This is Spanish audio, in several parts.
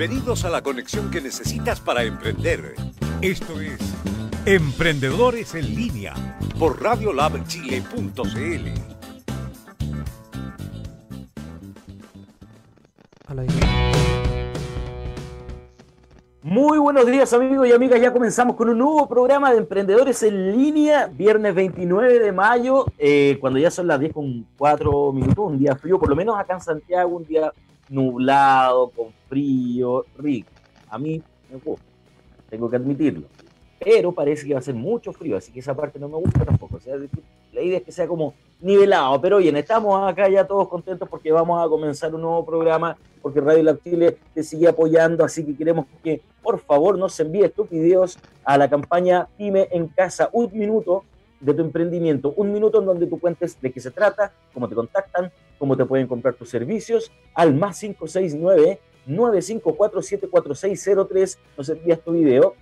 Bienvenidos a la conexión que necesitas para emprender. Esto es Emprendedores en línea por radiolabchile.cl. Muy buenos días amigos y amigas, ya comenzamos con un nuevo programa de Emprendedores en línea, viernes 29 de mayo, eh, cuando ya son las 10 con 4 minutos, un día frío, por lo menos acá en Santiago, un día nublado, con frío, rico. A mí me gusta, tengo que admitirlo. Pero parece que va a ser mucho frío, así que esa parte no me gusta tampoco. O sea, la idea es que sea como nivelado. Pero bien, estamos acá ya todos contentos porque vamos a comenzar un nuevo programa, porque Radio Lab Chile te sigue apoyando, así que queremos que por favor nos envíes tus videos a la campaña Pyme en Casa, un minuto de tu emprendimiento, un minuto en donde tú cuentes de qué se trata, cómo te contactan, cómo te pueden comprar tus servicios, al más 569 954-74603, nos envías tu video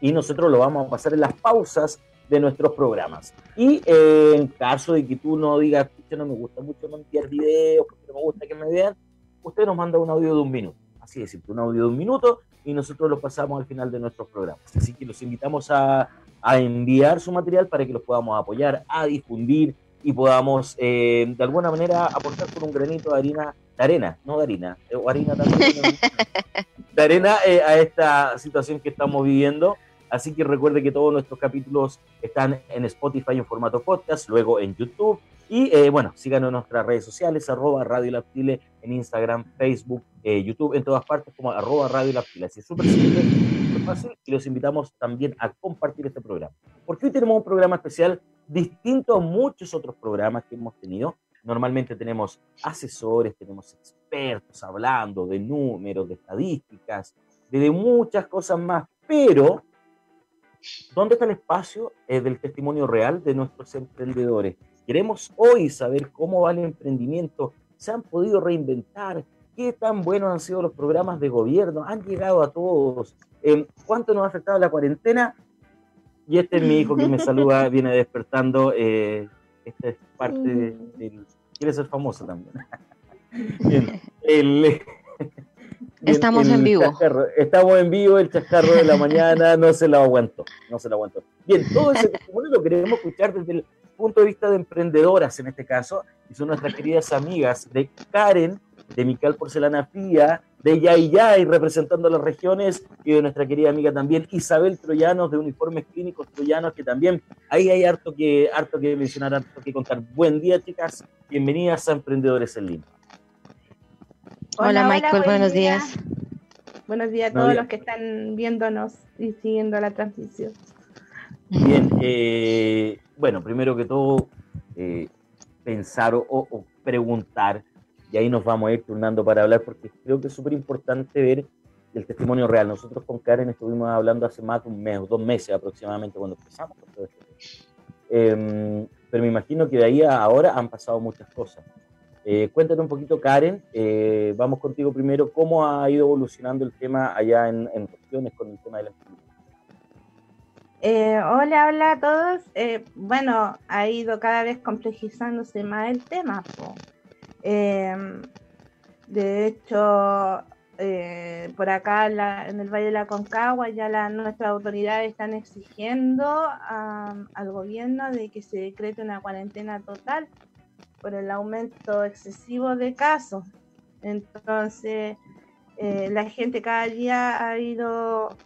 y nosotros lo vamos a pasar en las pausas de nuestros programas. Y eh, en caso de que tú no digas, que no me gusta mucho enviar videos, porque no me gusta que me vean, usted nos manda un audio de un minuto. Así simple, un audio de un minuto y nosotros lo pasamos al final de nuestros programas. Así que los invitamos a, a enviar su material para que los podamos apoyar, a difundir y podamos eh, de alguna manera aportar con un granito de harina, de arena, no de harina, eh, o harina también, de arena eh, a esta situación que estamos viviendo. Así que recuerde que todos nuestros capítulos están en Spotify en formato podcast, luego en YouTube. Y bueno, síganos en nuestras redes sociales, arroba Radio La en Instagram, Facebook, YouTube, en todas partes como arroba Radio La Así es súper simple, fácil y los invitamos también a compartir este programa. Porque hoy tenemos un programa especial distinto a muchos otros programas que hemos tenido. Normalmente tenemos asesores, tenemos expertos hablando de números, de estadísticas, de, muchas cosas más, pero ¿dónde está el espacio eh, del testimonio real de nuestros emprendedores? Queremos hoy saber cómo va el emprendimiento, se han podido reinventar, qué tan buenos han sido los programas de gobierno, han llegado a todos, cuánto nos ha afectado la cuarentena y este es mi hijo que me saluda, viene despertando. Eh, esta es parte del. Quiere ser famoso también. Bien, el, Estamos en vivo. Estamos en vivo, el chascarro de la mañana no se lo aguanto, no se lo aguanto. Bien, todo ese testimonio lo queremos escuchar desde el punto de vista de emprendedoras en este caso, y son nuestras queridas amigas de Karen, de Mical Porcelana Fía, de Yay Yay representando las regiones y de nuestra querida amiga también Isabel Troyanos de Uniformes Clínicos Troyanos, que también ahí hay harto que, harto que mencionar, harto que contar. Buen día, chicas. Bienvenidas a Emprendedores en Línea. Hola, Michael, buenos días. Buenos días a todos los que están viéndonos y siguiendo la transmisión. Bien, eh, bueno, primero que todo, eh, pensar o preguntar y ahí nos vamos a ir turnando para hablar porque creo que es súper importante ver el testimonio real. Nosotros con Karen estuvimos hablando hace más de un mes, dos meses aproximadamente cuando empezamos. Em, pero me imagino que de ahí a ahora han pasado muchas cosas. Eh, cuéntanos un poquito, Karen, eh, vamos contigo primero, ¿cómo ha ido evolucionando el tema allá en, en regiones con el tema de la eh, hola, hola a todos. Eh, bueno, ha ido cada vez complejizándose más el tema. Em, de hecho, eh, por acá en el Valle de la Concagua ya la, nuestras autoridades están exigiendo al gobierno de que se decrete una cuarentena total por el aumento excesivo de casos. Entonces, eh, la gente cada día ha ido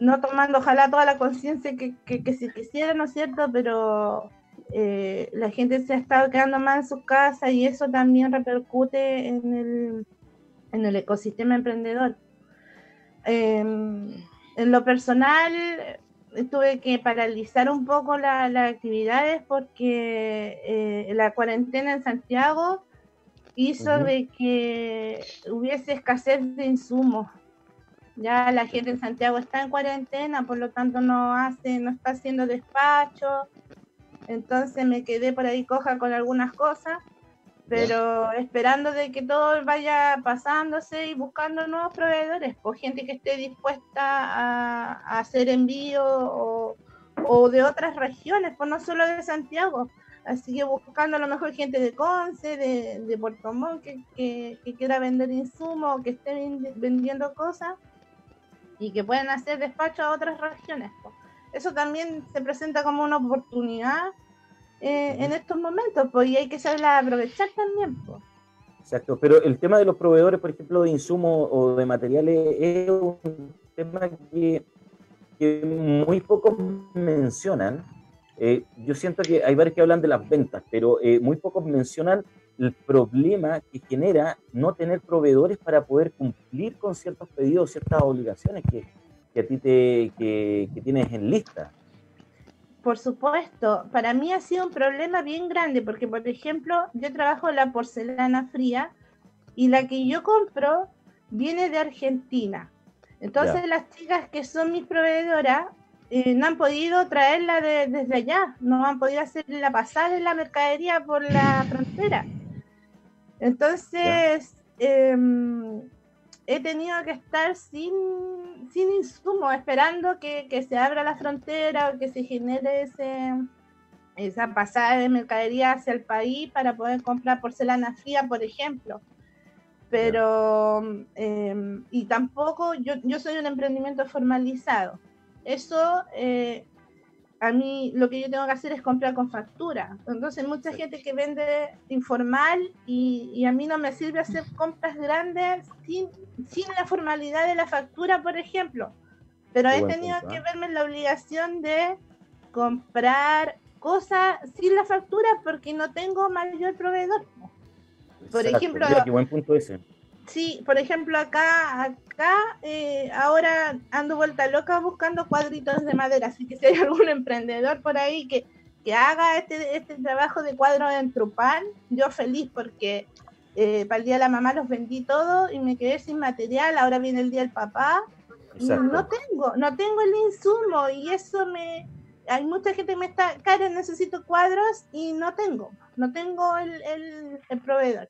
no tomando ojalá toda la conciencia que, que, que, se quisiera, ¿no es cierto? Pero eh, la gente se ha estado quedando más en su casa y eso también repercute en el, en el ecosistema emprendedor. Em, en lo personal, tuve que paralizar un poco las actividades porque eh, la cuarentena en Santiago hizo de que hubiese escasez de insumos Ya la gente en Santiago está en cuarentena, por lo tanto no hace, no está haciendo despacho. Entonces me quedé por ahí coja con algunas cosas, pero esperando de que todo vaya pasándose y buscando nuevos proveedores, o gente que esté dispuesta a, hacer envío o, o, de otras regiones, pues no solo de Santiago. Así que buscando a lo mejor gente de Conce, de, de Puerto Montt, que, que, quiera vender insumos, que esté vendiendo cosas y que puedan hacer despacho a otras regiones. Eso también se presenta como una oportunidad eh, en estos momentos, pues, y hay que saber aprovechar también. Pues. Exacto, pero el tema de los proveedores, por ejemplo, de insumos o de materiales, es un tema que, que muy pocos mencionan. Eh, yo siento que hay varios que hablan de las ventas, pero eh, muy pocos mencionan el problema que genera no tener proveedores para poder cumplir con ciertos pedidos, ciertas obligaciones que, que a ti te, que, que tienes en lista. Por supuesto, para mí ha sido un problema bien grande porque, por ejemplo, yo trabajo la porcelana fría y la que yo compro viene de Argentina. Entonces las chicas que son mis proveedoras eh, no han podido traerla desde allá, no han podido hacerla pasar en la mercadería por la frontera. Entonces, em, he tenido que estar sin, sin insumo, esperando que, se abra la frontera o que se genere ese, esa pasada de mercadería hacia el país para poder comprar porcelana fría, por ejemplo. Pero, em, y tampoco, yo, yo soy un emprendimiento formalizado. Eso eh, a mí lo que yo tengo que hacer es comprar con factura. Entonces, mucha gente que vende informal y, a mí no me sirve hacer compras grandes sin, sin la formalidad de la factura, por ejemplo. Pero he tenido que ¿ah? verme la obligación de comprar cosas sin la factura porque no tengo mayor proveedor. Por ejemplo, qué buen punto ese. Sí, por ejemplo, acá, acá eh, ahora ando vuelta loca buscando cuadritos de madera, así que si hay algún emprendedor por ahí que, que haga este, este trabajo de cuadro en Trupán, yo feliz porque eh, para el día de la mamá los vendí todo y me quedé sin material, ahora viene el día del papá y no tengo, no tengo el insumo y eso me... Hay mucha gente que me está, Karen, necesito cuadros y no tengo, no tengo el, el, el proveedor.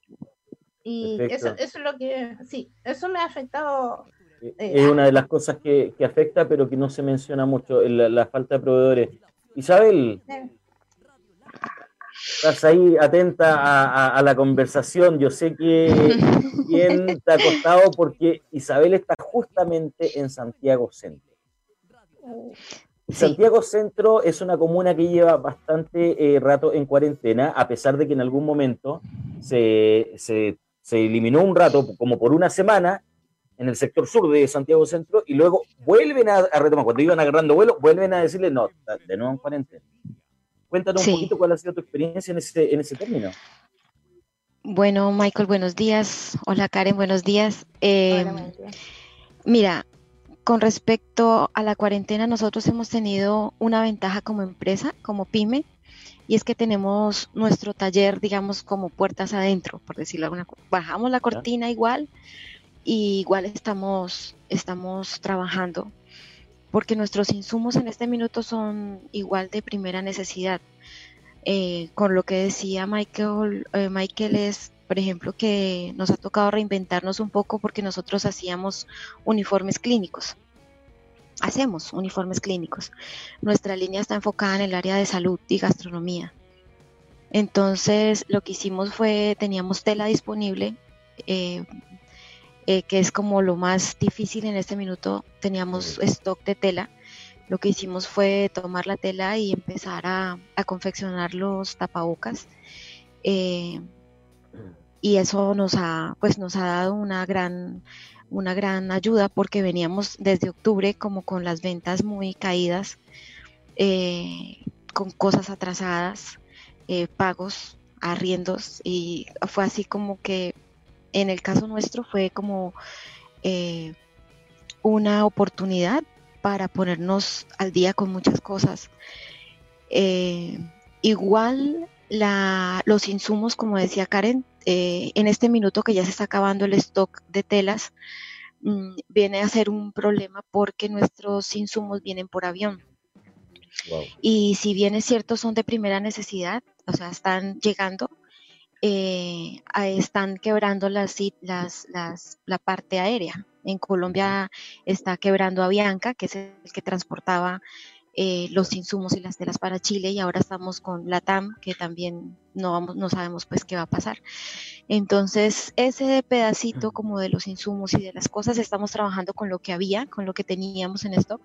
Y eso, eso, es lo que, sí, eso me ha afectado. Eh, es una de las cosas que, que, afecta, pero que no se menciona mucho, la, la falta de proveedores. Isabel, estás ahí atenta a, a, la conversación. Yo sé que bien te ha costado porque Isabel está justamente en Santiago Centro. Santiago Centro es una comuna que lleva bastante eh, rato en cuarentena, a pesar de que en algún momento se, se se eliminó un rato, como por una semana, en el sector sur de Santiago Centro, y luego vuelven a, retomar, cuando iban agarrando vuelo, vuelven a decirle, no, de nuevo en cuarentena. Cuéntanos un poquito cuál ha sido tu experiencia en ese, en ese término. Bueno, Michael, buenos días. Hola, Karen, buenos días. Eh, mira, con respecto a la cuarentena, nosotros hemos tenido una ventaja como empresa, como pyme, y es que tenemos nuestro taller, digamos, como puertas adentro, por decirlo alguna Bajamos la cortina igual y igual estamos, estamos trabajando, porque nuestros insumos en este minuto son igual de primera necesidad. Eh, con lo que decía Michael, eh, Michael es, por ejemplo, que nos ha tocado reinventarnos un poco porque nosotros hacíamos uniformes clínicos hacemos uniformes clínicos. Nuestra línea está enfocada en el área de salud y gastronomía. Entonces, lo que hicimos fue, teníamos tela disponible, eh, eh, que es como lo más difícil en este minuto, teníamos stock de tela. Lo que hicimos fue tomar la tela y empezar a, confeccionar los tapabocas. Eh, y eso nos ha, pues, nos ha dado una gran una gran ayuda porque veníamos desde octubre como con las ventas muy caídas, eh, con cosas atrasadas, eh, pagos, arriendos y fue así como que en el caso nuestro fue como eh, una oportunidad para ponernos al día con muchas cosas. igual la, los insumos, como decía Karen, en este minuto que ya se está acabando el stock de telas, mm, viene a ser un problema porque nuestros insumos vienen por avión. Y si bien es cierto, son de primera necesidad, o sea, están llegando, eh, están quebrando las, las, las, la parte aérea. En Colombia está quebrando Avianca, que es el que transportaba eh, los insumos y las telas para Chile y ahora estamos con la TAM, que también no, vamos, no sabemos pues qué va a pasar. Entonces, ese pedacito como de los insumos y de las cosas, estamos trabajando con lo que había, con lo que teníamos en esto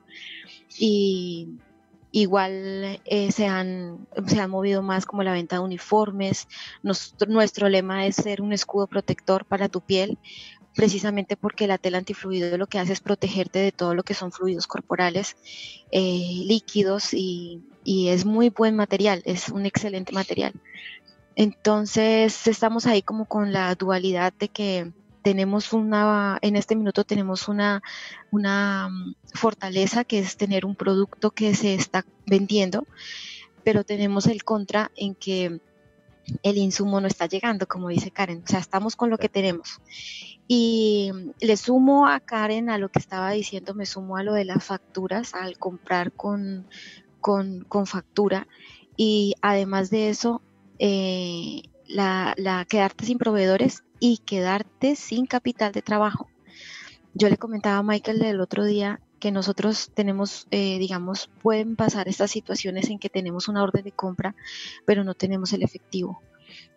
y igual eh, se, han, se han movido más como la venta de uniformes. nuestro lema es ser un escudo protector para tu piel, precisamente porque la tela antifluido lo que hace es protegerte de todo lo que son fluidos corporales, eh, líquidos y, y, es muy buen material, es un excelente material. Entonces estamos ahí como con la dualidad de que tenemos una, en este minuto tenemos una, una mm, fortaleza que es tener un producto que se está vendiendo, pero tenemos el contra en que el insumo no está llegando, como dice Karen, o sea, estamos con lo que tenemos. Y le sumo a Karen a lo que estaba diciendo, me sumo a lo de las facturas, al comprar con, con, factura. Y además de eso, eh, la, la, quedarte sin proveedores y quedarte sin capital de trabajo. Yo le comentaba a Michael el otro día que nosotros tenemos, eh, digamos, pueden pasar estas situaciones en que tenemos una orden de compra, pero no tenemos el efectivo.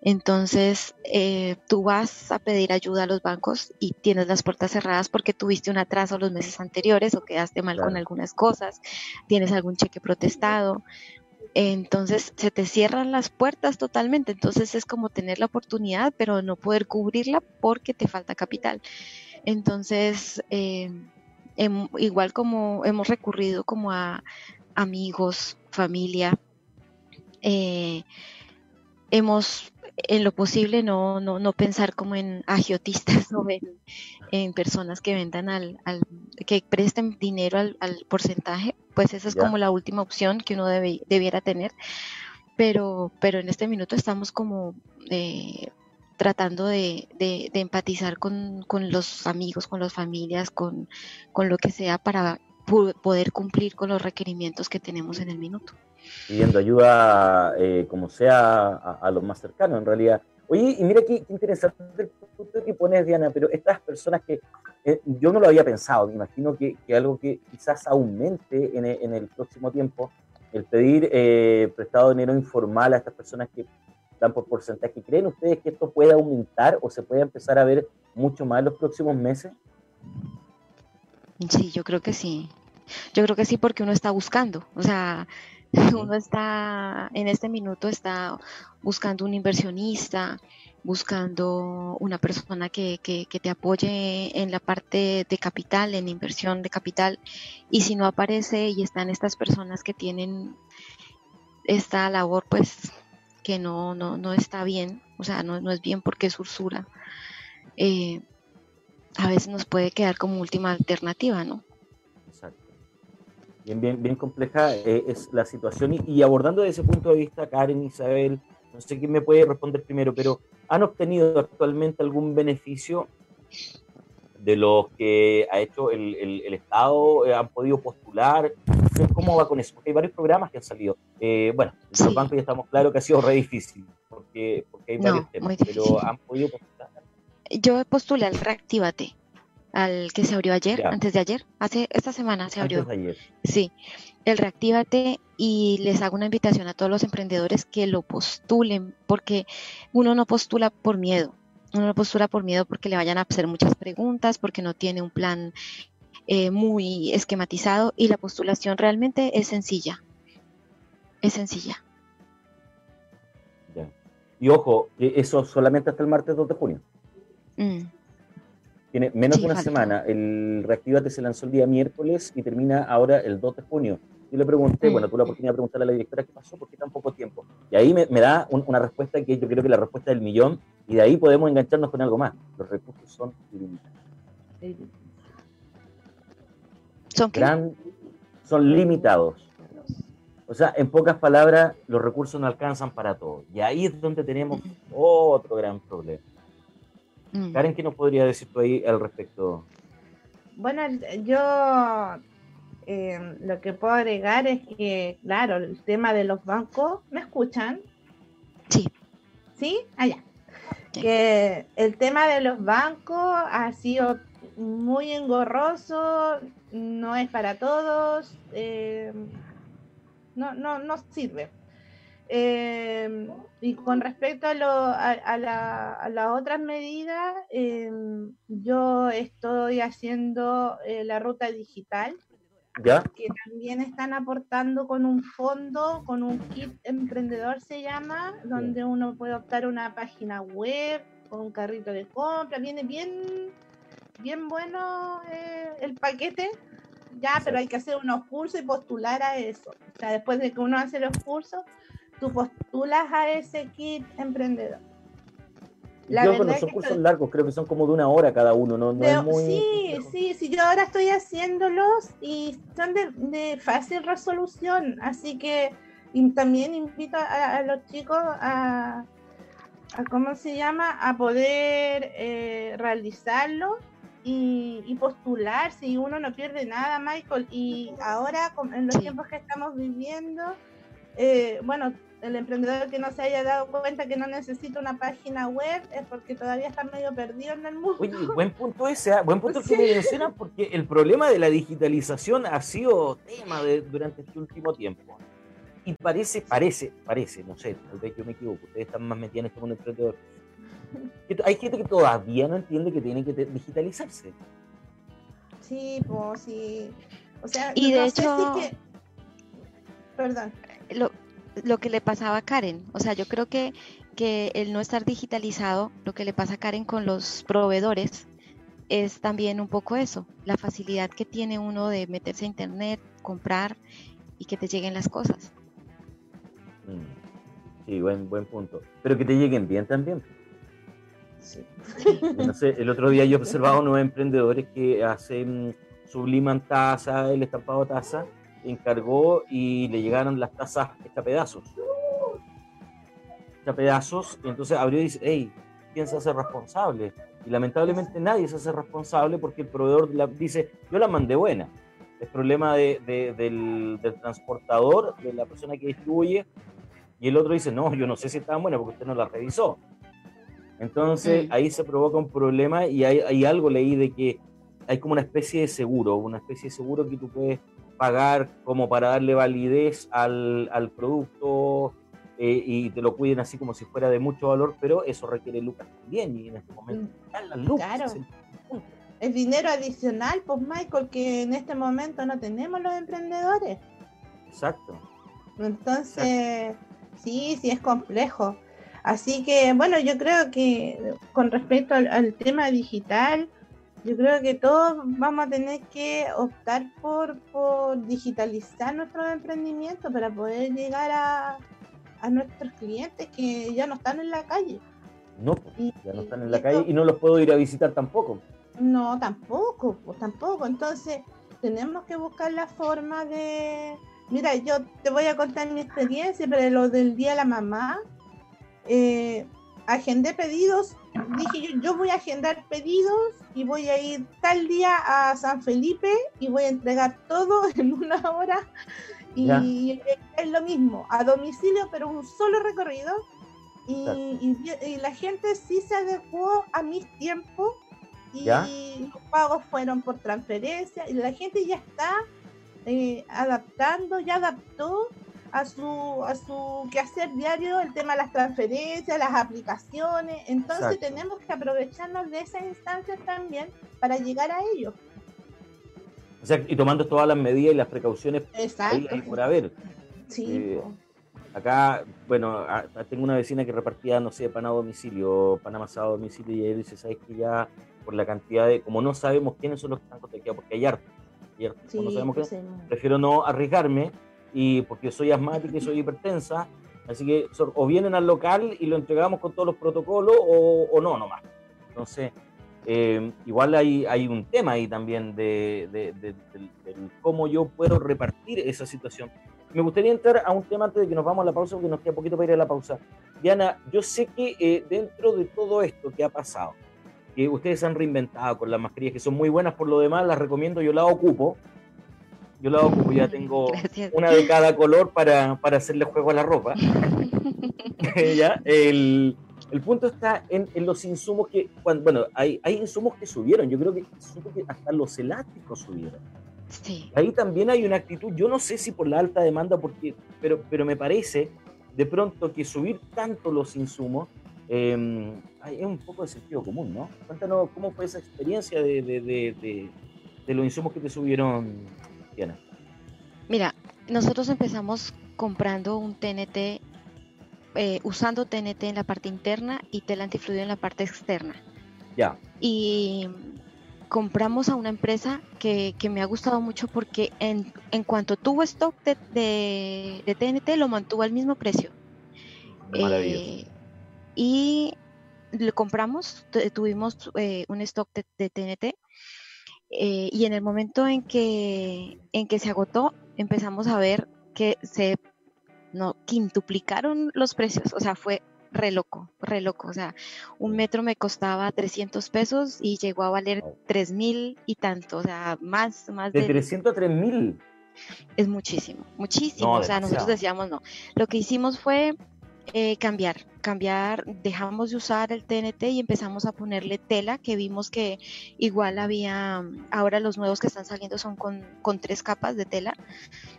Entonces, eh, tú vas a pedir ayuda a los bancos y tienes las puertas cerradas porque tuviste un atraso los meses anteriores o quedaste mal con algunas cosas, tienes algún cheque protestado entonces se te cierran las puertas totalmente. Entonces es como tener la oportunidad, pero no poder cubrirla porque te falta capital. Entonces, eh, igual como hemos recurrido como a amigos, familia, eh, hemos en lo posible no, no, no pensar como en agiotistas o en, personas que vendan al, al, que presten dinero al, porcentaje, pues esa es como la última opción que uno debe, debiera tener. Pero, pero en este minuto estamos como eh, tratando de, de, empatizar con, con, los amigos, con las familias, con, con lo que sea para poder cumplir con los requerimientos que tenemos en el minuto pidiendo ayuda eh, como sea a, los más cercanos en realidad. Oye, y mira qué, interesante el punto que pones, Diana, pero estas personas que eh, yo no lo había pensado, me imagino que, que algo que quizás aumente en, en, el próximo tiempo, el pedir eh, prestado dinero informal a estas personas que dan por porcentaje. ¿Creen ustedes que esto puede aumentar o se puede empezar a ver mucho más en los próximos meses? Sí, yo creo que sí. Yo creo que sí porque uno está buscando. O sea, uno está, en este minuto está buscando un inversionista, buscando una persona que, que, te apoye en la parte de capital, en inversión de capital, y si no aparece y están estas personas que tienen esta labor, pues que no, no, no está bien, o sea, no, no es bien porque es usura, eh, a veces nos puede quedar como última alternativa, ¿no? Bien, bien, bien compleja eh, es la situación. Y, abordando desde ese punto de vista, Karen, Isabel, no sé quién me puede responder primero, pero ¿han obtenido actualmente algún beneficio de los que ha hecho el, el, Estado? Eh, ¿Han podido postular? ¿Cómo va con eso? Porque hay varios programas que han salido. Eh, bueno, en los bancos ya estamos claros que ha sido re difícil, porque, porque hay varios temas, pero ¿han podido postular? Yo postulé al Reactívate al que se abrió ayer, antes de ayer, hace esta semana se abrió. Sí, el Reactívate y les hago una invitación a todos los emprendedores que lo postulen, porque uno no postula por miedo, uno no postula por miedo porque le vayan a hacer muchas preguntas, porque no tiene un plan eh, muy esquematizado y la postulación realmente es sencilla, es sencilla. Y ojo, eso solamente hasta el martes 2 de junio. Mm. Tiene menos de una semana. El Reactivate se lanzó el día miércoles y termina ahora el 2 de junio. Yo le pregunté, bueno, tuve la oportunidad de preguntarle a la directora qué pasó, por qué tan poco tiempo. Y ahí me, da una respuesta que yo creo que es la respuesta del millón, y de ahí podemos engancharnos con algo más. Los recursos son limitados. ¿Son son limitados. O sea, en pocas palabras, los recursos no alcanzan para todo. Y ahí es donde tenemos otro gran problema. Mm. Karen, ¿qué nos podría decir tú ahí al respecto? bueno, yo eh, lo que puedo agregar es que, claro, el tema de los bancos, ¿me escuchan? Sí. ¿Sí? Allá. Que el tema de los bancos ha sido muy engorroso, no es para todos, eh, no, no, no sirve. Eh, y con respecto a, lo, a, las otras medidas, yo estoy haciendo la ruta digital que también están aportando con un fondo, con un kit emprendedor se llama, donde uno puede optar una página web, con un carrito de compra, viene bien, bien bueno eh, el paquete, ya, pero hay que hacer unos cursos y postular a eso. O sea, después de que uno hace los cursos, tú postulas a ese kit emprendedor. La yo son cursos largos, creo que son como de una hora cada uno, ¿no? Sí, sí, sí, yo ahora estoy haciéndolos y son de, fácil resolución, así que también invito a, los chicos a, ¿cómo se llama? A poder eh, realizarlo y, y, postular si uno no pierde nada, Michael. Y ahora, en los tiempos que estamos viviendo, eh, bueno, el emprendedor que no se haya dado cuenta que no necesita una página web es porque todavía está medio perdido en el mundo. Oye, buen punto ese, ¿ah? buen punto que me mencionan porque el problema de la digitalización ha sido tema durante este último tiempo. Y parece, parece, parece, no sé, tal vez yo me equivoco, ustedes están más metidos en este mundo emprendedor. Hay gente que todavía no entiende que tiene que digitalizarse. Sí, pues sí. O sea, y de hecho... Perdón. Lo, lo que le pasaba a Karen. O sea, yo creo que, que el no estar digitalizado, lo que le pasa a Karen con los proveedores, es también un poco eso, la facilidad que tiene uno de meterse a internet, comprar y que te lleguen las cosas. Mm. Sí, buen, buen punto. Pero que te lleguen bien también. Sí. No sé, el otro día yo he observado unos emprendedores que hacen, subliman taza, el estampado taza, encargó y le llegaron las tazas hechas pedazos. Hechas pedazos, y entonces abrió y dice, hey, ¿quién se hace responsable? Y lamentablemente nadie se hace responsable porque el proveedor la, dice, yo la mandé buena. Es problema de, del, transportador, de la persona que distribuye, y el otro dice, no, yo no sé si está buena porque usted no la revisó. Entonces ahí se provoca un problema y hay, hay, algo leí de que hay como una especie de seguro, una especie de seguro que tú puedes pagar como para darle validez al, al producto eh, y te lo cuiden así como si fuera de mucho valor, pero eso requiere lucas también y en este momento mm, Claro. Es, dinero adicional, pues Michael, que en este momento no tenemos los emprendedores. Exacto. Entonces, sí, sí es complejo. Así que, bueno, yo creo que con respecto al tema digital, yo creo que todos vamos a tener que optar por, por digitalizar nuestros emprendimientos para poder llegar a, a nuestros clientes que ya no están en la calle. No, ya no están en la calle y no los puedo ir a visitar tampoco. No, tampoco, pues tampoco. Entonces, tenemos que buscar la forma de... Mira, yo te voy a contar mi experiencia, pero lo del Día de la Mamá, eh, agendé pedidos. Dije yo, yo voy a agendar pedidos y voy a ir tal día a San Felipe y voy a entregar todo en una hora. Y es lo mismo, a domicilio pero un solo recorrido. Y, la gente sí se adecuó a mis tiempos y los pagos fueron por transferencia y la gente ya está eh, adaptando, ya adaptó a su, a su quehacer diario el tema de las transferencias, las aplicaciones. Entonces tenemos que aprovecharnos de esas instancias también para llegar a ellos. O sea, y tomando todas las medidas y las precauciones Exacto. por haber. Sí. Eh, acá, bueno, tengo una vecina que repartía, no sé, pan a domicilio, pan amasado a domicilio, y ella dice, ¿sabes que ya por la cantidad de, como no sabemos quiénes son los que están contagiados, porque hay harto, no sabemos qué, prefiero no arriesgarme y porque soy asmática y soy hipertensa, así que o vienen al local y lo entregamos con todos los protocolos o, o no nomás. Entonces, eh, igual hay, hay un tema ahí también de, de, cómo yo puedo repartir esa situación. Me gustaría entrar a un tema antes de que nos vamos a la pausa, porque nos queda poquito para ir a la pausa. Diana, yo sé que eh, dentro de todo esto que ha pasado, que ustedes han reinventado con las mascarillas, que son muy buenas por lo demás, las recomiendo, yo las ocupo. Yo las ocupo, ya tengo una de cada color para, para hacerle juego a la ropa. ¿Ya? El, el punto está en, en, los insumos que, bueno, hay, hay insumos que subieron, yo creo que, que hasta los elásticos subieron. Sí. Ahí también hay una actitud, yo no sé si por la alta demanda, porque, pero, pero me parece de pronto que subir tanto los insumos eh, es un poco de sentido común, ¿no? Cuéntanos cómo fue esa experiencia de, de, de, de los insumos que te subieron, Mira, nosotros empezamos comprando un TNT, eh, usando TNT en la parte interna y tela antifluido en la parte externa. Ya. Y compramos a una empresa que, que, me ha gustado mucho porque en, en cuanto tuvo stock de, de, TNT lo mantuvo al mismo precio. Eh, y lo compramos, tuvimos eh, un stock de, TNT eh, y en el momento en que, en que se agotó empezamos a ver que se no, quintuplicaron los precios, o sea, fue re loco, re loco. O sea, un metro me costaba 300 pesos y llegó a valer 3 mil y tanto. O sea, más, más de... De 300 a 3 mil. Es muchísimo, muchísimo. o sea, nosotros decíamos no. Lo que hicimos fue eh, cambiar, cambiar, dejamos de usar el TNT y empezamos a ponerle tela, que vimos que igual había, ahora los nuevos que están saliendo son con, con tres capas de tela.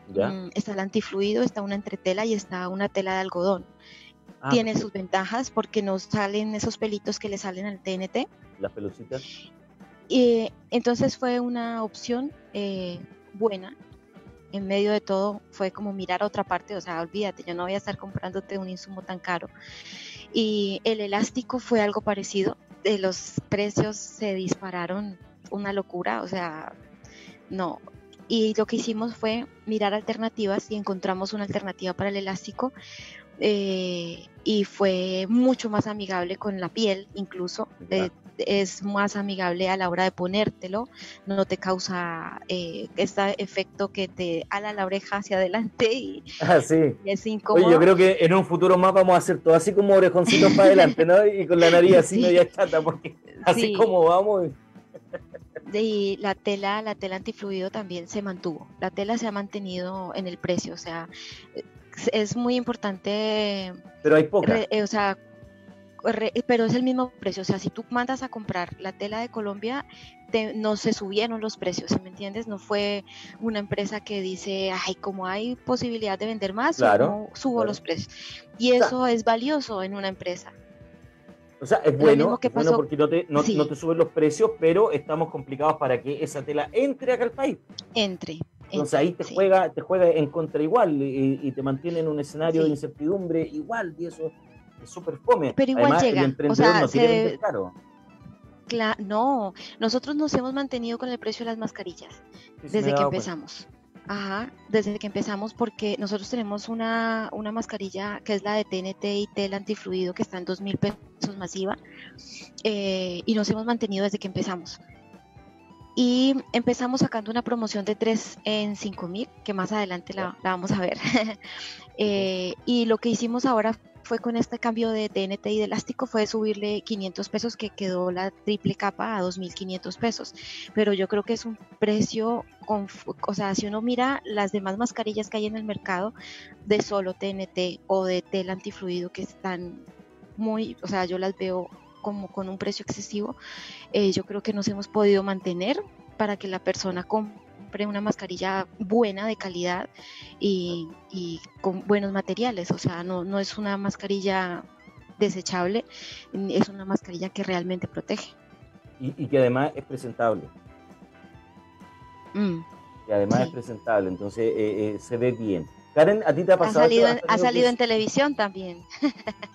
Mm, está el antifluido, está una entretela y está una tela de algodón. Ah, tiene sus ventajas porque no salen esos pelitos que le salen al TNT. Las pelucitas. Y entonces fue una opción eh, buena en medio de todo fue como mirar a otra parte, o sea, olvídate, yo no voy a estar comprándote un insumo tan caro. Y el elástico fue algo parecido, de los precios se dispararon una locura, o sea, no. Y lo que hicimos fue mirar alternativas y encontramos una alternativa para el elástico eh, y fue mucho más amigable con la piel, incluso. Es más amigable a la hora de ponértelo, no te causa eh, este efecto que te ala la oreja hacia adelante y, ah, es incómodo. Oye, yo creo que en un futuro más vamos a hacer todo así como orejoncitos para adelante, ¿no? Y con la nariz así media chata, porque así como vamos. Y la tela, la tela antifluido también se mantuvo. La tela se ha mantenido en el precio, o sea, es muy importante. Pero hay poca. Eh, o sea, pero es el mismo precio. O sea, si tú mandas a comprar la tela de Colombia, no se subieron los precios, ¿me entiendes? No fue una empresa que dice, ay, como hay posibilidad de vender más, claro, subo los precios. Y eso es valioso en una empresa. O sea, es bueno, bueno porque no te, no, te suben los precios, pero estamos complicados para que esa tela entre acá al país. Entre. Entonces ahí te juega, te juega en contra igual y, te mantiene en un escenario de incertidumbre igual, y eso es súper fome. Pero igual llega. o sea, no se... no, nosotros nos hemos mantenido con el precio de las mascarillas desde que empezamos. Ajá, desde que empezamos porque nosotros tenemos una, una mascarilla que es la de TNT y tel antifluido que está en dos mil pesos masiva eh, y nos hemos mantenido desde que empezamos. Y empezamos sacando una promoción de 3 en 5 mil, que más adelante la, la vamos a ver. eh, y lo que hicimos ahora fue con este cambio de TNT y de elástico fue subirle 500 pesos que quedó la triple capa a 2.500 pesos. Pero yo creo que es un precio, con, o sea, si uno mira las demás mascarillas que hay en el mercado de solo TNT o de tela antifluido que están muy, o sea, yo las veo como con un precio excesivo, eh, yo creo que nos hemos podido mantener para que la persona compre una mascarilla buena, de calidad y, con buenos materiales. O sea, no, no es una mascarilla desechable, es una mascarilla que realmente protege. Y, que además es presentable. Mm, y además es presentable, entonces eh, eh, se ve bien. Karen, ¿a ti te ha pasado? Ha salido, ha salido en televisión también.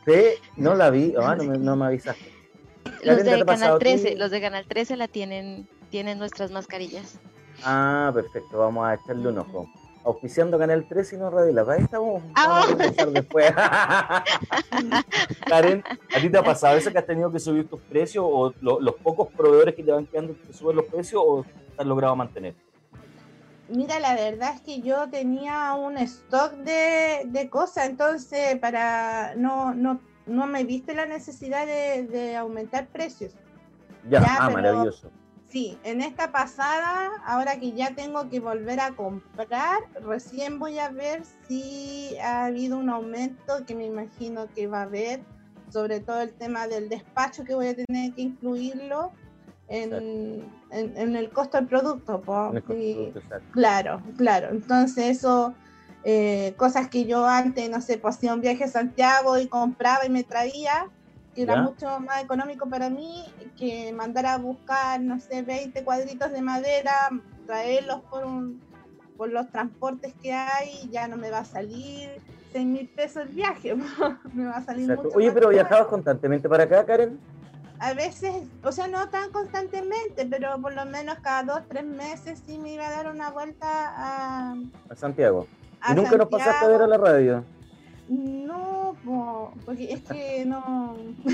Sí, no la vi, ah, no, me, no, me, avisaste. Los de Canal 13, los de Canal 13 la tienen, tienen nuestras mascarillas. Ah, perfecto, vamos a echarle un ojo. Auspiciando Canal 3 y no Radio La Ahí estamos. Ah, vamos a empezar después. Karen, ¿a ti te ha pasado eso que has tenido que subir tus precios o los pocos proveedores que te van quedando que suben los precios o has logrado mantener? Mira, la verdad es que yo tenía un stock de, de cosas, entonces para no, no, no me viste la necesidad de, de aumentar precios. Ya, ah, maravilloso. Sí, en esta pasada, ahora que ya tengo que volver a comprar, recién voy a ver si ha habido un aumento que me imagino que va a haber, sobre todo el tema del despacho que voy a tener que incluirlo en, el costo del producto. claro, claro. Entonces eso, eh, cosas que yo antes, no sé, pues hacía un viaje a Santiago y compraba y me traía, era mucho más económico para mí que mandar a buscar, no sé, 20 cuadritos de madera, traerlos por, un, por los transportes que hay, ya no me va a salir 6 mil pesos el viaje, me va a salir mucho Oye, pero viajabas constantemente para acá, Karen. A veces, o sea, no tan constantemente, pero por lo menos cada dos, tres meses sí me iba a dar una vuelta a... A Santiago. ¿Y nunca nos pasaste a ver a la radio? No, porque es que no.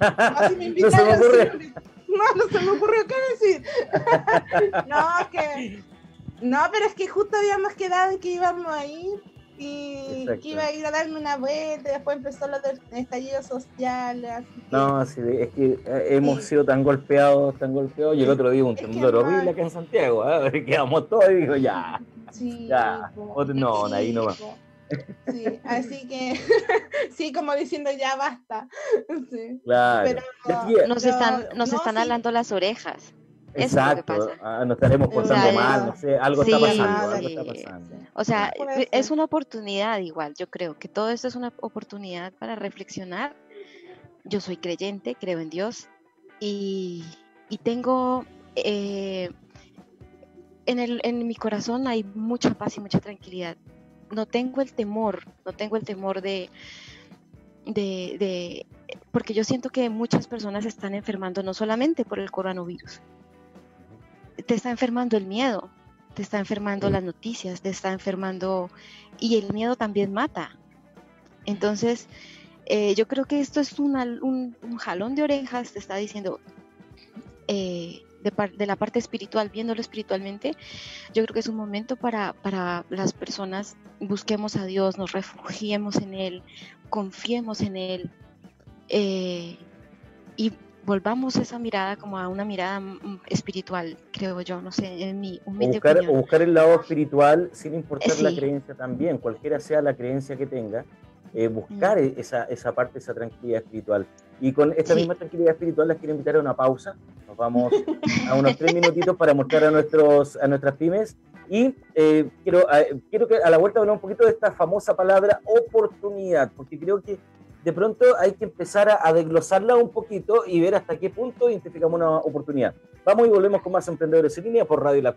no, me no se me ocurrió. No, no se me ocurrió qué decir. no, que. No, pero es que justo habíamos quedado que íbamos a ir y que iba a ir a darme una vuelta y después empezó lo del estallido social. No, sí, es que eh, hemos sido tan golpeados, tan golpeados. Y el otro día un temblor horrible acá en Santiago, ¿eh? quedamos todos y dijo, ya. Sí, ya. no, ahí no va. Sí, así que sí, como diciendo ya basta. Claro. nos están, nos están hablando las orejas. Exacto, ah, nos estaremos portando mal, no sé, algo, está pasando, algo está pasando. O sea, es una oportunidad igual, yo creo que todo esto es una oportunidad para reflexionar. Yo soy creyente, creo en Dios y, y tengo eh, en, el, en mi corazón hay mucha paz y mucha tranquilidad no tengo el temor, no tengo el temor de, de, porque yo siento que muchas personas están enfermando no solamente por el coronavirus, te está enfermando el miedo, te está enfermando las noticias, te está enfermando y el miedo también mata. Entonces, eh, yo creo que esto es un, un, jalón de orejas, te está diciendo, eh, de, la parte espiritual, viéndolo espiritualmente, yo creo que es un momento para, para las personas, busquemos a Dios, nos refugiemos en Él, confiemos en Él eh, y volvamos esa mirada como a una mirada mm, espiritual, creo yo, no sé, en mi humilde buscar, o buscar el lado espiritual sin importar la creencia también, cualquiera sea la creencia que tenga, eh, buscar mm. esa, esa parte, esa tranquilidad espiritual. Y con esta misma tranquilidad espiritual les quiero invitar a una pausa. Nos vamos a unos tres minutitos para mostrar a, nuestros, a nuestras pymes. Y eh, quiero, quiero que a la vuelta hablemos un poquito de esta famosa palabra oportunidad, porque creo que de pronto hay que empezar a, a, desglosarla un poquito y ver hasta qué punto identificamos una oportunidad. Vamos y volvemos con más Emprendedores en Línea por Radio La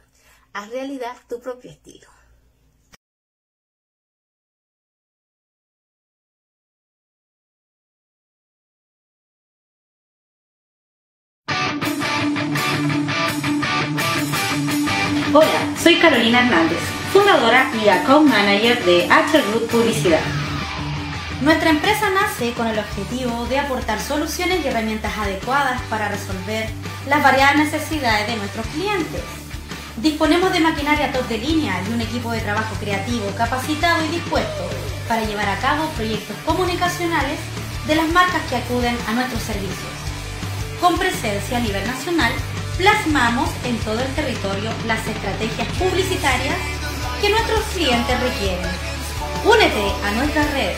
Haz realidad tu propio estilo. Hola, soy Carolina Hernández, fundadora y account manager de H Publicidad. Nuestra empresa nace con el objetivo de aportar soluciones y herramientas adecuadas para resolver las variadas necesidades de nuestros clientes. Disponemos de maquinaria top de línea y un equipo de trabajo creativo, capacitado y dispuesto para llevar a cabo proyectos comunicacionales de las marcas que acuden a nuestros servicios. Con presencia a nivel nacional, plasmamos en todo el territorio las estrategias publicitarias que nuestros clientes requieren. Únete a nuestras redes.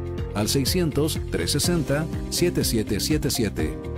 al 600-360-7777.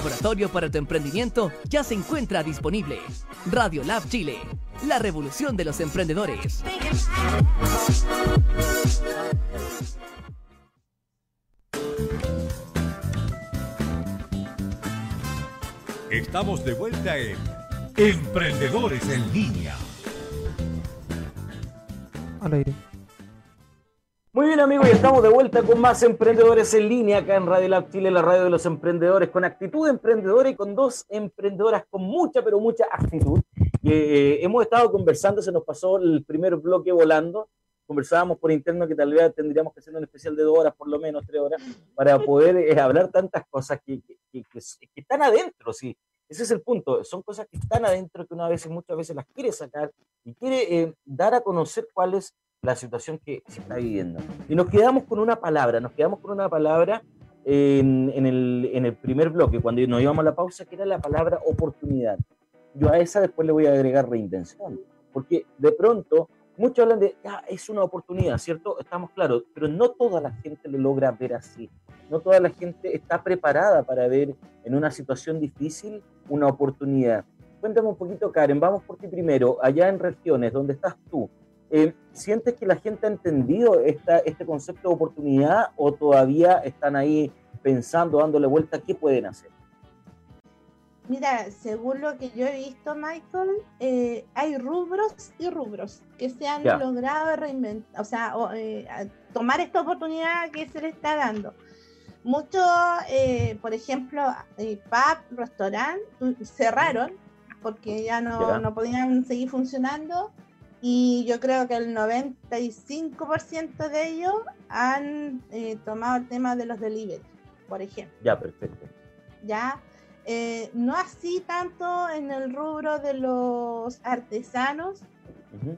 Laboratorio para tu emprendimiento ya se encuentra disponible. Radio Lab Chile, la revolución de los emprendedores. Estamos de vuelta en Emprendedores en Línea. Al aire. Muy bien amigos, y estamos de vuelta con más emprendedores en línea acá en Radio Lab Chile, la radio de los emprendedores, con actitud emprendedora y con dos emprendedoras con mucha, pero mucha actitud. Eh, hemos estado conversando, se nos pasó el primer bloque volando, conversábamos por interno que tal vez tendríamos que hacer un especial de dos horas, por lo menos tres horas, para poder eh, hablar tantas cosas que, que, que, están adentro, sí. Ese es el punto, son cosas que están adentro que una vez, muchas veces las quiere sacar y quiere eh, dar a conocer cuáles la situación que se está viviendo. Y nos quedamos con una palabra, nos quedamos con una palabra en, en, el, en el primer bloque, cuando nos íbamos a la pausa, que era la palabra oportunidad. Yo a esa después le voy a agregar reinvención, porque de pronto muchos hablan de, ya, es una oportunidad, ¿cierto? Estamos claros, pero no toda la gente lo logra ver así. No toda la gente está preparada para ver en una situación difícil una oportunidad. Cuéntame un poquito, Karen, vamos por ti primero, allá en regiones, donde estás tú, eh, ¿Sientes que la gente ha entendido esta, este concepto de oportunidad o todavía están ahí pensando, dándole vuelta, qué pueden hacer? Mira, según lo que yo he visto, Michael, eh, hay rubros y rubros que se han logrado reinventar, o sea, eh, tomar esta oportunidad que se le está dando. Muchos, por ejemplo, pub, restaurant, cerraron porque ya no, no podían seguir funcionando y yo creo que el 95% de ellos han eh, tomado el tema de los delivery, por ejemplo. Ya, perfecto. Ya, eh, no así tanto en el rubro de los artesanos,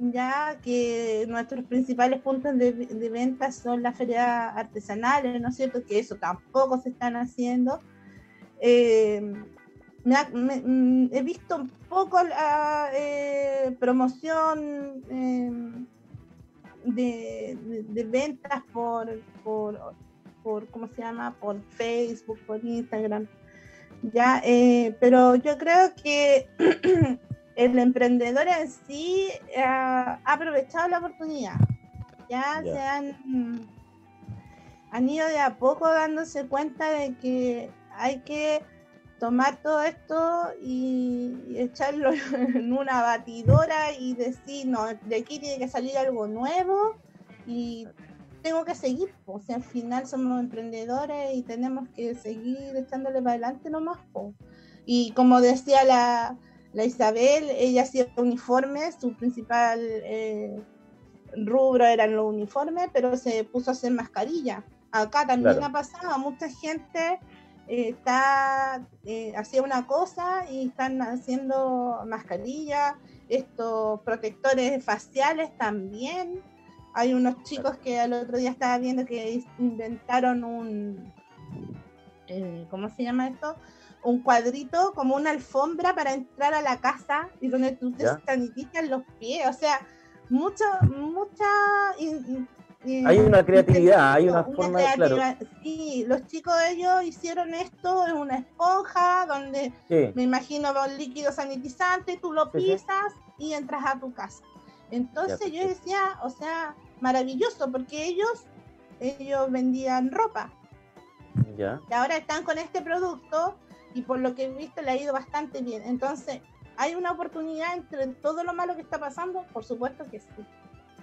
ya que nuestros principales puntos de, de, venta son las ferias artesanales, ¿no es cierto? Que eso tampoco se están haciendo. Eh, Mm, he visto poco la eh, promoción em, de, ventas por, por, por, ¿cómo se llama? Por Facebook, por Instagram. Ya, eh, pero yo creo que el emprendedor en sí ha aprovechado la oportunidad. Ya se han, han ido de a poco dándose cuenta de que hay que tomar todo esto y, echarlo en una batidora y decir, no, de aquí tiene que salir algo nuevo y tengo que seguir, o sea, al final somos emprendedores y tenemos que seguir echándole para adelante nomás. Y como decía la, la, Isabel, ella hacía uniformes, su principal eh, rubro eran los uniformes, pero se puso a hacer mascarilla. Acá también ha pasado, mucha gente eh, está eh, haciendo una cosa y están haciendo mascarilla, estos protectores faciales también. Hay unos chicos que al otro día estaba viendo que inventaron un, eh, ¿cómo se llama esto? Un cuadrito como una alfombra para entrar a la casa y donde tú te sanitizas los pies. O sea, mucha, mucha hay una creatividad, hay una, forma de, claro. Sí, los chicos ellos hicieron esto en una esponja donde me imagino va un líquido sanitizante, tú lo pisas y entras a tu casa. Entonces yo decía, o sea, maravilloso porque ellos ellos vendían ropa. Ya. Y ahora están con este producto y por lo que he visto le ha ido bastante bien. Entonces, ¿hay una oportunidad entre todo lo malo que está pasando? Por supuesto que sí.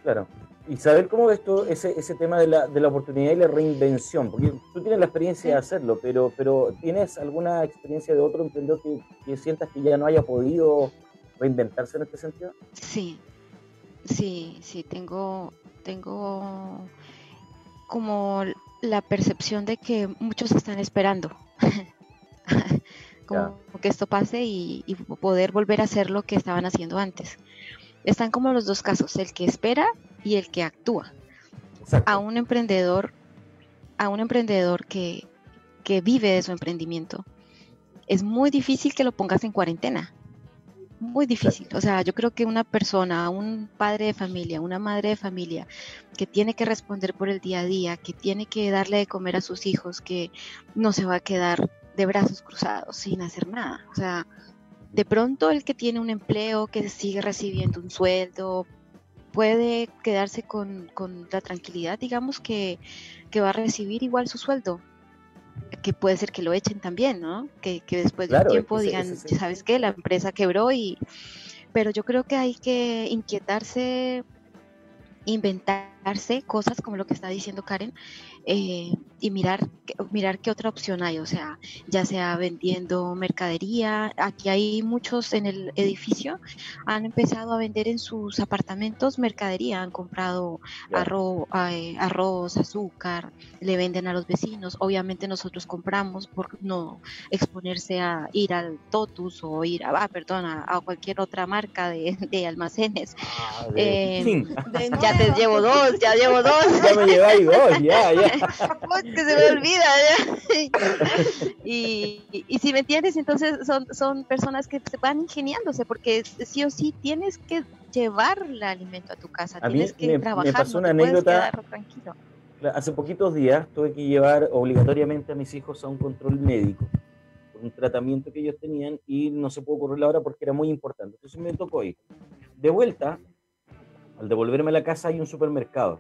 Claro. Y saber cómo ves tú ese, ese tema de la, de la oportunidad y la reinvención, porque tú tienes la experiencia de hacerlo, pero, pero ¿tienes alguna experiencia de otro emprendedor que, que sientas que ya no haya podido reinventarse en este sentido? Sí, sí, sí, tengo, tengo como la percepción de que muchos están esperando como que esto pase y, y, poder volver a hacer lo que estaban haciendo antes. Están como los dos casos, el que espera y el que actúa. A un emprendedor, a un emprendedor que, que vive de su emprendimiento, es muy difícil que lo pongas en cuarentena. Muy difícil. O sea, yo creo que una persona, un padre de familia, una madre de familia, que tiene que responder por el día a día, que tiene que darle de comer a sus hijos, que no se va a quedar de brazos cruzados sin hacer nada. O sea, de pronto el que tiene un empleo, que sigue recibiendo un sueldo, puede quedarse con, la tranquilidad, digamos, que, va a recibir igual su sueldo. Que puede ser que lo echen también, ¿no? Que, después de un tiempo digan, ¿sabes qué? La empresa quebró y... Pero yo creo que hay que inquietarse, inventarse cosas como lo que está diciendo Karen, eh, y mirar, mirar qué otra opción hay, o sea, ya sea vendiendo mercadería, aquí hay muchos en el edificio, han empezado a vender en sus apartamentos mercadería, han comprado arroz, eh, arroz, azúcar, le venden a los vecinos, obviamente nosotros compramos por no exponerse a ir al Totus o ir a, ah, perdón, a, cualquier otra marca de, almacenes. Ah, eh, ya te llevo dos, ya llevo dos. Ya me lleváis dos, ya, ya. que se me olvida. y, y, si me entiendes, entonces son, son personas que se van ingeniándose porque sí o sí tienes que llevar el alimento a tu casa, tienes que me, trabajar. Me pasó una anécdota. Hace poquitos días tuve que llevar obligatoriamente a mis hijos a un control médico un tratamiento que ellos tenían y no se pudo ocurrir la hora porque era muy importante. Entonces me tocó ir. De vuelta, al devolverme a la casa hay un supermercado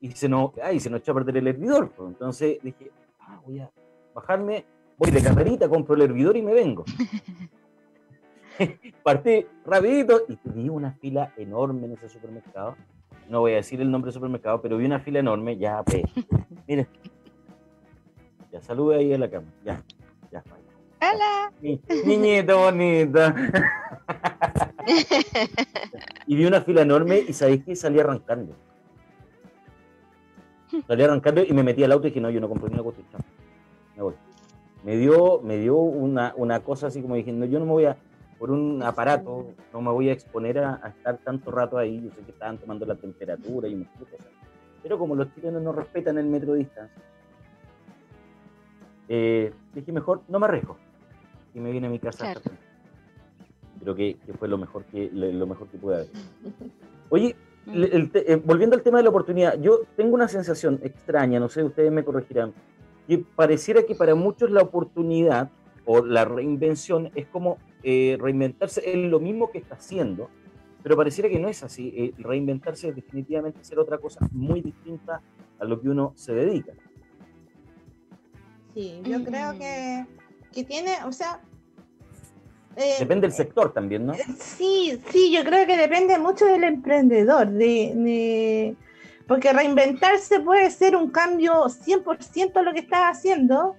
y se nos, ay, se nos echa a perder el hervidor. Pues. Entonces dije, ah, voy a bajarme, voy de carrerita, compro el hervidor y me vengo. Partí rapidito y vi una fila enorme en ese supermercado. No voy a decir el nombre del supermercado, pero vi una fila enorme. Ya, pues, mire. Ya, salude ahí a la cama. Ya, ya. Hola. niñito bonito. y vi una fila enorme y sabéis que salí arrancando. Salí arrancando y me metí al auto y dije, no, yo no compré ni una cuestión. Me voy. Me dio, me dio una, una, cosa así como diciendo, yo no me voy a, por un aparato, no me voy a exponer a, estar tanto rato ahí. Yo sé que estaban tomando la temperatura y muchas cosas. Pero como los chilenos no respetan el metro de distancia, eh, dije mejor, no me arriesgo. Y me vine a mi casa. Creo que, fue lo mejor que, lo mejor que pude haber. Oye, eh, volviendo al tema de la oportunidad, yo tengo una sensación extraña, no sé, ustedes me corregirán, que pareciera que para muchos la oportunidad o la reinvención es como eh, reinventarse, es lo mismo que está haciendo, pero pareciera que no es así. Eh, reinventarse es definitivamente ser otra cosa muy distinta a lo que uno se dedica. Sí, yo creo que que tiene, o sea... Eh, depende del sector también, ¿no? Sí, sí, yo creo que depende mucho del emprendedor, de, porque reinventarse puede ser un cambio 100% lo que estás haciendo,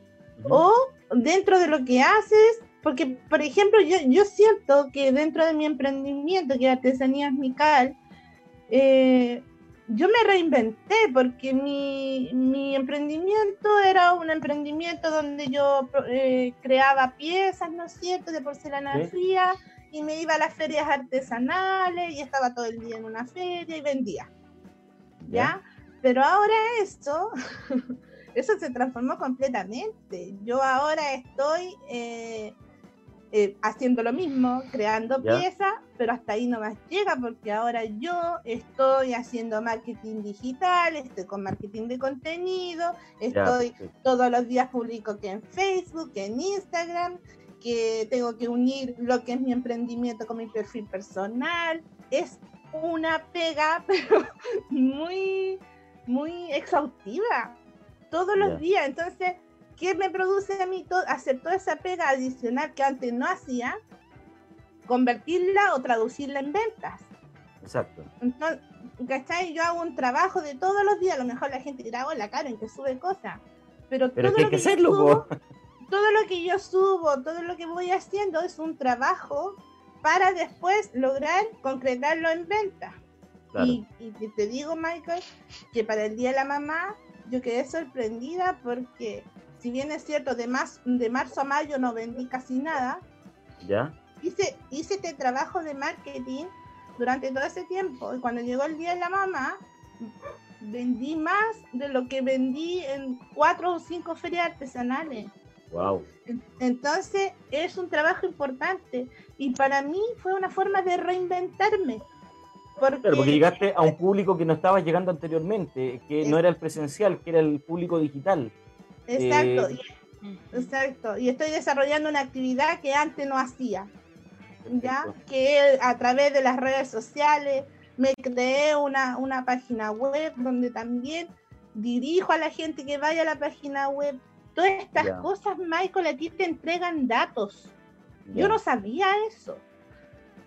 o dentro de lo que haces, porque, por ejemplo, yo, yo siento que dentro de mi emprendimiento, que es Artesanías Mical, eh, yo me reinventé porque mi, mi, emprendimiento era un emprendimiento donde yo eh, creaba piezas, ¿no es cierto?, de porcelana fría y me iba a las ferias artesanales y estaba todo el día en una feria y vendía. ¿Ya? Pero ahora esto, eso se transformó completamente. Yo ahora estoy eh, eh, haciendo lo mismo, creando piezas, pero hasta ahí no más llega porque ahora yo estoy haciendo marketing digital, estoy con marketing de contenido, estoy todos los días publico que en Facebook, que en Instagram, que tengo que unir lo que es mi emprendimiento con mi perfil personal. Es una pega, pero muy, muy exhaustiva, todos los días. Entonces, ¿qué me produce a mí hacer toda esa pega adicional que antes no hacía? Convertirla o traducirla en ventas. Exacto. Entonces, ¿cachai? Yo hago un trabajo de todos los días, a lo mejor la gente dirá, la cara en que sube cosas. Pero, Pero todo que lo que hacerlo, todo lo que yo subo, todo lo que voy haciendo es un trabajo para después lograr concretarlo en venta. Y, y, te digo, Michael, que para el Día de la Mamá yo quedé sorprendida porque si bien es cierto, de, más, de marzo a mayo no vendí casi nada, ¿Ya? Hice, hice este trabajo de marketing durante todo ese tiempo. Y cuando llegó el día de la mamá, vendí más de lo que vendí en cuatro o cinco ferias artesanales. Wow. Entonces es un trabajo importante y para mí fue una forma de reinventarme. Porque, porque llegaste a un público que no estaba llegando anteriormente, que no era el presencial, que era el público digital. Exacto, eh, y, exacto. Y estoy desarrollando una actividad que antes no hacía, ¿ya? Que a través de las redes sociales me creé una, una página web donde también dirijo a la gente que vaya a la página web. Todas estas cosas, Michael, a ti te entregan datos. Yo no sabía eso.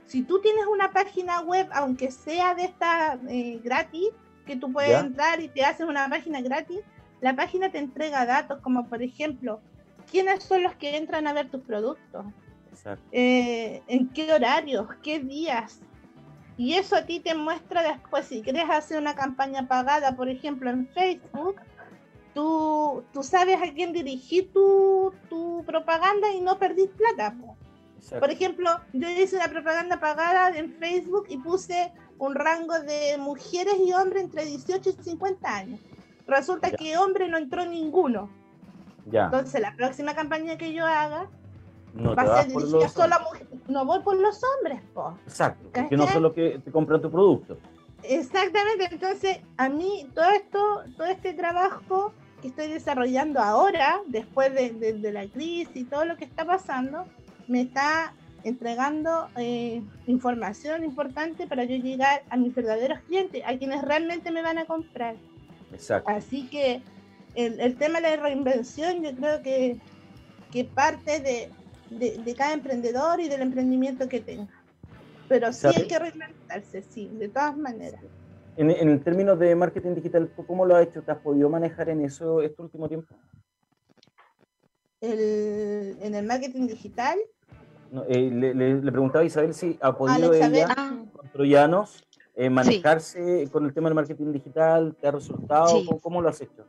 Si tú tienes una página web, aunque sea de esta eh, gratis, que tú puedes entrar y te haces una página gratis, la página te entrega datos como por ejemplo, quiénes son los que entran a ver tus productos, eh, en qué horarios, qué días. Y eso a ti te muestra después, si quieres hacer una campaña pagada, por ejemplo, en Facebook, tú, tú sabes a quién dirigir tu, tu propaganda y no perdís plata. Por ejemplo, yo hice una propaganda pagada en Facebook y puse un rango de mujeres y hombres entre 18 y 50 años. Resulta que hombre no entró ninguno. Ya. Entonces, la próxima campaña que yo haga no va a ser dirigida solo a mujeres. No voy por los hombres, po. Exacto, que no son los que te compran tu producto. Exactamente, entonces a mí todo esto, todo este trabajo que estoy desarrollando ahora, después de, la crisis y todo lo que está pasando, me está entregando eh, información importante para yo llegar a mis verdaderos clientes, a quienes realmente me van a comprar. Así que el, tema de la reinvención yo creo que, que parte de, cada emprendedor y del emprendimiento que tenga. Pero sí hay que reinventarse, sí, de todas maneras. En, en términos de marketing digital, ¿cómo lo has hecho? ¿Te has podido manejar en eso este último tiempo? en el marketing digital. Eh, le, preguntaba a Isabel si ha podido ella, ah. Eh, manejarse con el tema del marketing digital? ¿Te ha resultado? ¿Cómo, lo has hecho?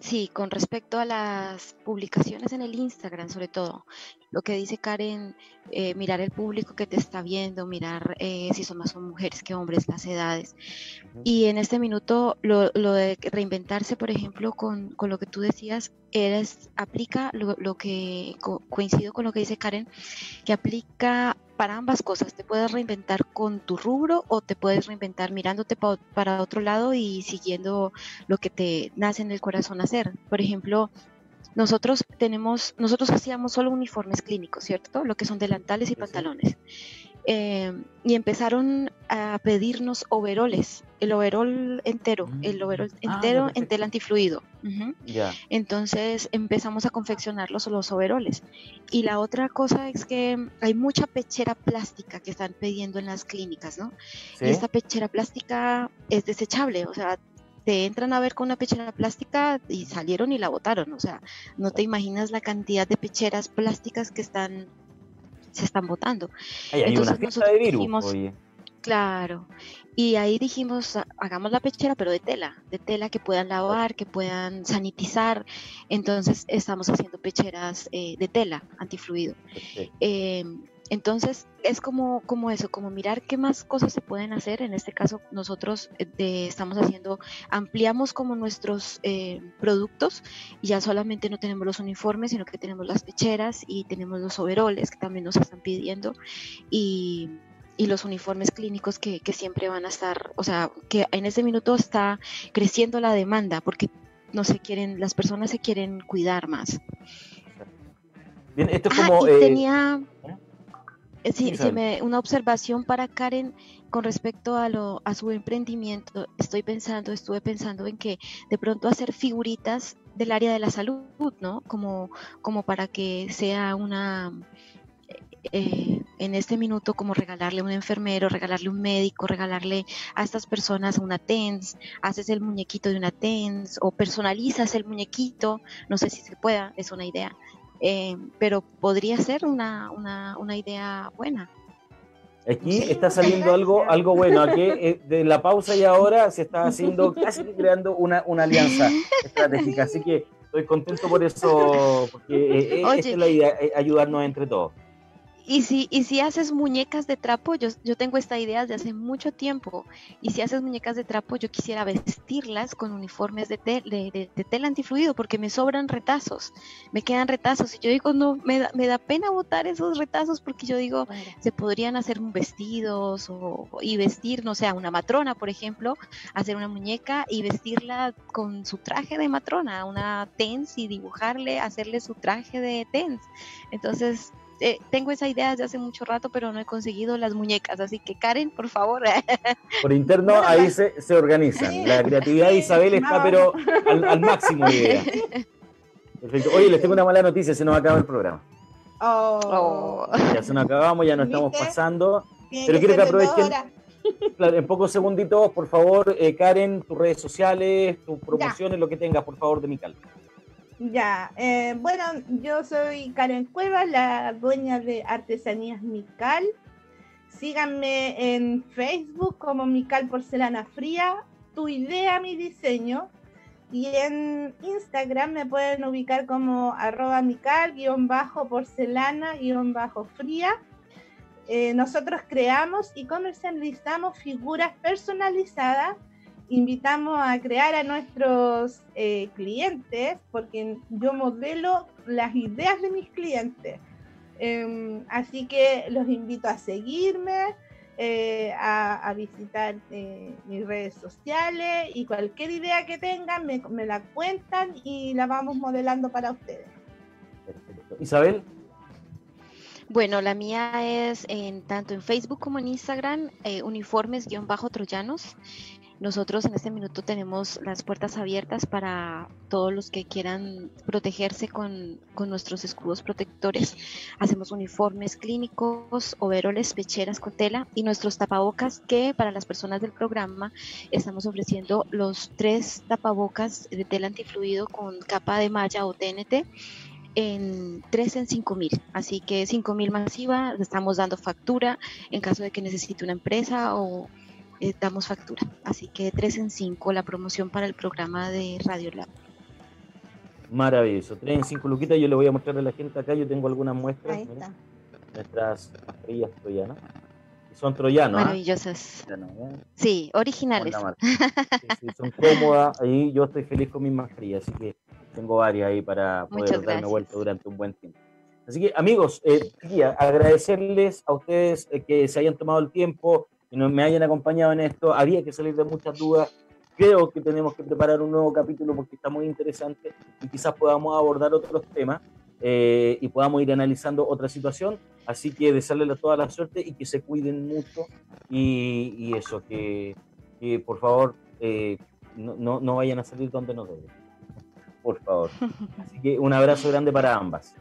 Sí, con respecto a las publicaciones en el Instagram, sobre todo, lo que dice Karen, eh, mirar el público que te está viendo, mirar eh, si son más mujeres que hombres, las edades. Y en este minuto, lo, de reinventarse, por ejemplo, con, con, lo que tú decías, eres, aplica lo, lo que coincido con lo que dice Karen, que aplica para ambas cosas. Te puedes reinventar con tu rubro o te puedes reinventar mirándote para otro lado y siguiendo lo que te nace en el corazón hacer. Por ejemplo, nosotros tenemos, nosotros hacíamos solo uniformes clínicos, ¿cierto? Lo que son delantales y pantalones. Eh, y empezaron a pedirnos overoles, el overol entero, el overol mm. ah, entero en tela antifluido. Entonces empezamos a confeccionar los, los overoles. Y la otra cosa es que hay mucha pechera plástica que están pidiendo en las clínicas, ¿no? Y esta pechera plástica es desechable, o sea, te entran a ver con una pechera plástica y salieron y la botaron. O sea, no te imaginas la cantidad de pecheras plásticas que están se están botando. Entonces nosotros dijimos, claro, y ahí dijimos, hagamos la pechera, pero de tela, de tela que puedan lavar, que puedan sanitizar. Entonces estamos haciendo pecheras eh, de tela, antifluido. Em, entonces es como, como eso, como mirar qué más cosas se pueden hacer. En este caso nosotros eh, estamos haciendo, ampliamos como nuestros eh, productos y ya solamente no tenemos los uniformes, sino que tenemos las pecheras y tenemos los overoles que también nos están pidiendo y, y los uniformes clínicos que, que siempre van a estar, o sea, que en ese minuto está creciendo la demanda porque no se quieren, las personas se quieren cuidar más. Bien, esto es ah, como... Eh, tenía... ¿eh? Sí, me, una observación para Karen con respecto a, lo, a su emprendimiento. Estoy pensando, estuve pensando en que de pronto hacer figuritas del área de la salud, ¿no? Como, como para que sea una, eh, en este minuto como regalarle a un enfermero, regalarle un médico, regalarle a estas personas una TENS, haces el muñequito de una TENS o personalizas el muñequito, no sé si se pueda, es una idea, eh, pero podría ser una, una, una, idea buena. Aquí está saliendo algo, algo bueno. Aquí eh, de la pausa y ahora se está haciendo, casi creando una, una alianza estratégica. Así que estoy contento por eso, porque eh, esta es la idea, ayudarnos entre todos. Y si, y si haces muñecas de trapo, yo, yo tengo esta idea de hace mucho tiempo, y si haces muñecas de trapo, yo quisiera vestirlas con uniformes de, de, de, tela antifluido, porque me sobran retazos, me quedan retazos, y yo digo, no, me da, me da pena botar esos retazos, porque yo digo, se podrían hacer vestidos o, y vestir, no sé, a una matrona, por ejemplo, hacer una muñeca y vestirla con su traje de matrona, una TENS, y dibujarle, hacerle su traje de TENS. Entonces, eh, tengo esa idea desde hace mucho rato, pero no he conseguido las muñecas, así que Karen, por favor. Por interno ahí se, se organizan. La creatividad de Isabel está pero al, máximo Perfecto. Oye, les tengo una mala noticia, se nos acaba el programa. Oh. Ya se nos acabamos, ya nos estamos pasando. pero quiero que aprovechen en pocos segunditos, por favor, eh, Karen, tus redes sociales, tus promociones, lo que tengas, por favor, de mi calma. Ya, eh, bueno, yo soy Karen Cuevas, la dueña de Artesanías Mical. Síganme en Facebook como Mical Porcelana Fría, tu idea, mi diseño. Y en Instagram me pueden ubicar como arroba mical-porcelana-fría. Eh, nosotros creamos y comercializamos figuras personalizadas invitamos a crear a nuestros eh, clientes, porque yo modelo las ideas de mis clientes. Em, así que los invito a seguirme, eh, a, visitar eh, mis redes sociales y cualquier idea que tengan me, la cuentan y la vamos modelando para ustedes. Isabel. Bueno, la mía es en tanto en Facebook como en Instagram, uniformes-troyanos. Nosotros en este minuto tenemos las puertas abiertas para todos los que quieran protegerse con, nuestros escudos protectores. Hacemos uniformes clínicos, overoles, pecheras con tela y nuestros tapabocas que para las personas del programa estamos ofreciendo los tres tapabocas de tela antifluido con capa de malla o TNT en 3 en 5 mil. Así que 5 mil masiva, estamos dando factura en caso de que necesite una empresa o eh, damos factura. Así que 3 en 5 la promoción para el programa de Radio Lab. Maravilloso. 3 en 5 luquitas. Yo le voy a mostrar a la gente acá. Yo tengo algunas muestras. nuestras mascarillas troyanas. Son troyanos. ¿ah? Maravillosas. Sí, originales. son cómodas. Ahí yo estoy feliz con mis mascarillas. Así que tengo varias ahí para poder darme vuelta durante un buen tiempo. Así que amigos, eh, agradecerles a ustedes eh, que se hayan tomado el tiempo, que me hayan acompañado en esto. Había que salir de muchas dudas. Creo que tenemos que preparar un nuevo capítulo porque está muy interesante y quizás podamos abordar otros temas. eh, y podamos ir analizando otra situación. Así que desearles toda la suerte y que se cuiden mucho y, eso, que, por favor eh, no, no, vayan a salir donde no deben. Por favor. Así que un abrazo grande para ambas.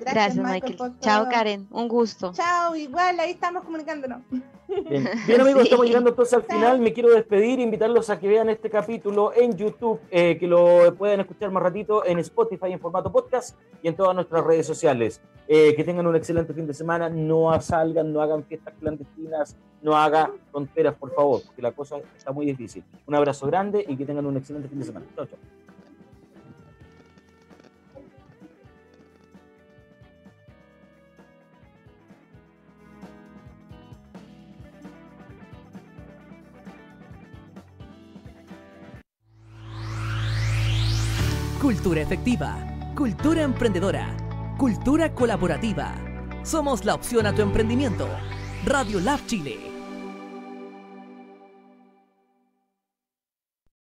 Gracias, Michael. Chao, Karen. Un gusto. Chao, igual, ahí estamos comunicándonos. Bien, amigos, estamos llegando entonces al final. Me quiero despedir, invitarlos a que vean este capítulo en YouTube, eh, que lo pueden escuchar más ratito en Spotify en formato podcast y en todas nuestras redes sociales. Eh, que tengan un excelente fin de semana. No salgan, no hagan fiestas clandestinas, no hagan tonteras, por favor, porque la cosa está muy difícil. Un abrazo grande y que tengan un excelente fin de semana. Chao, chao. Cultura efectiva, cultura emprendedora, cultura colaborativa. Somos la opción a tu emprendimiento. Radio Lab Chile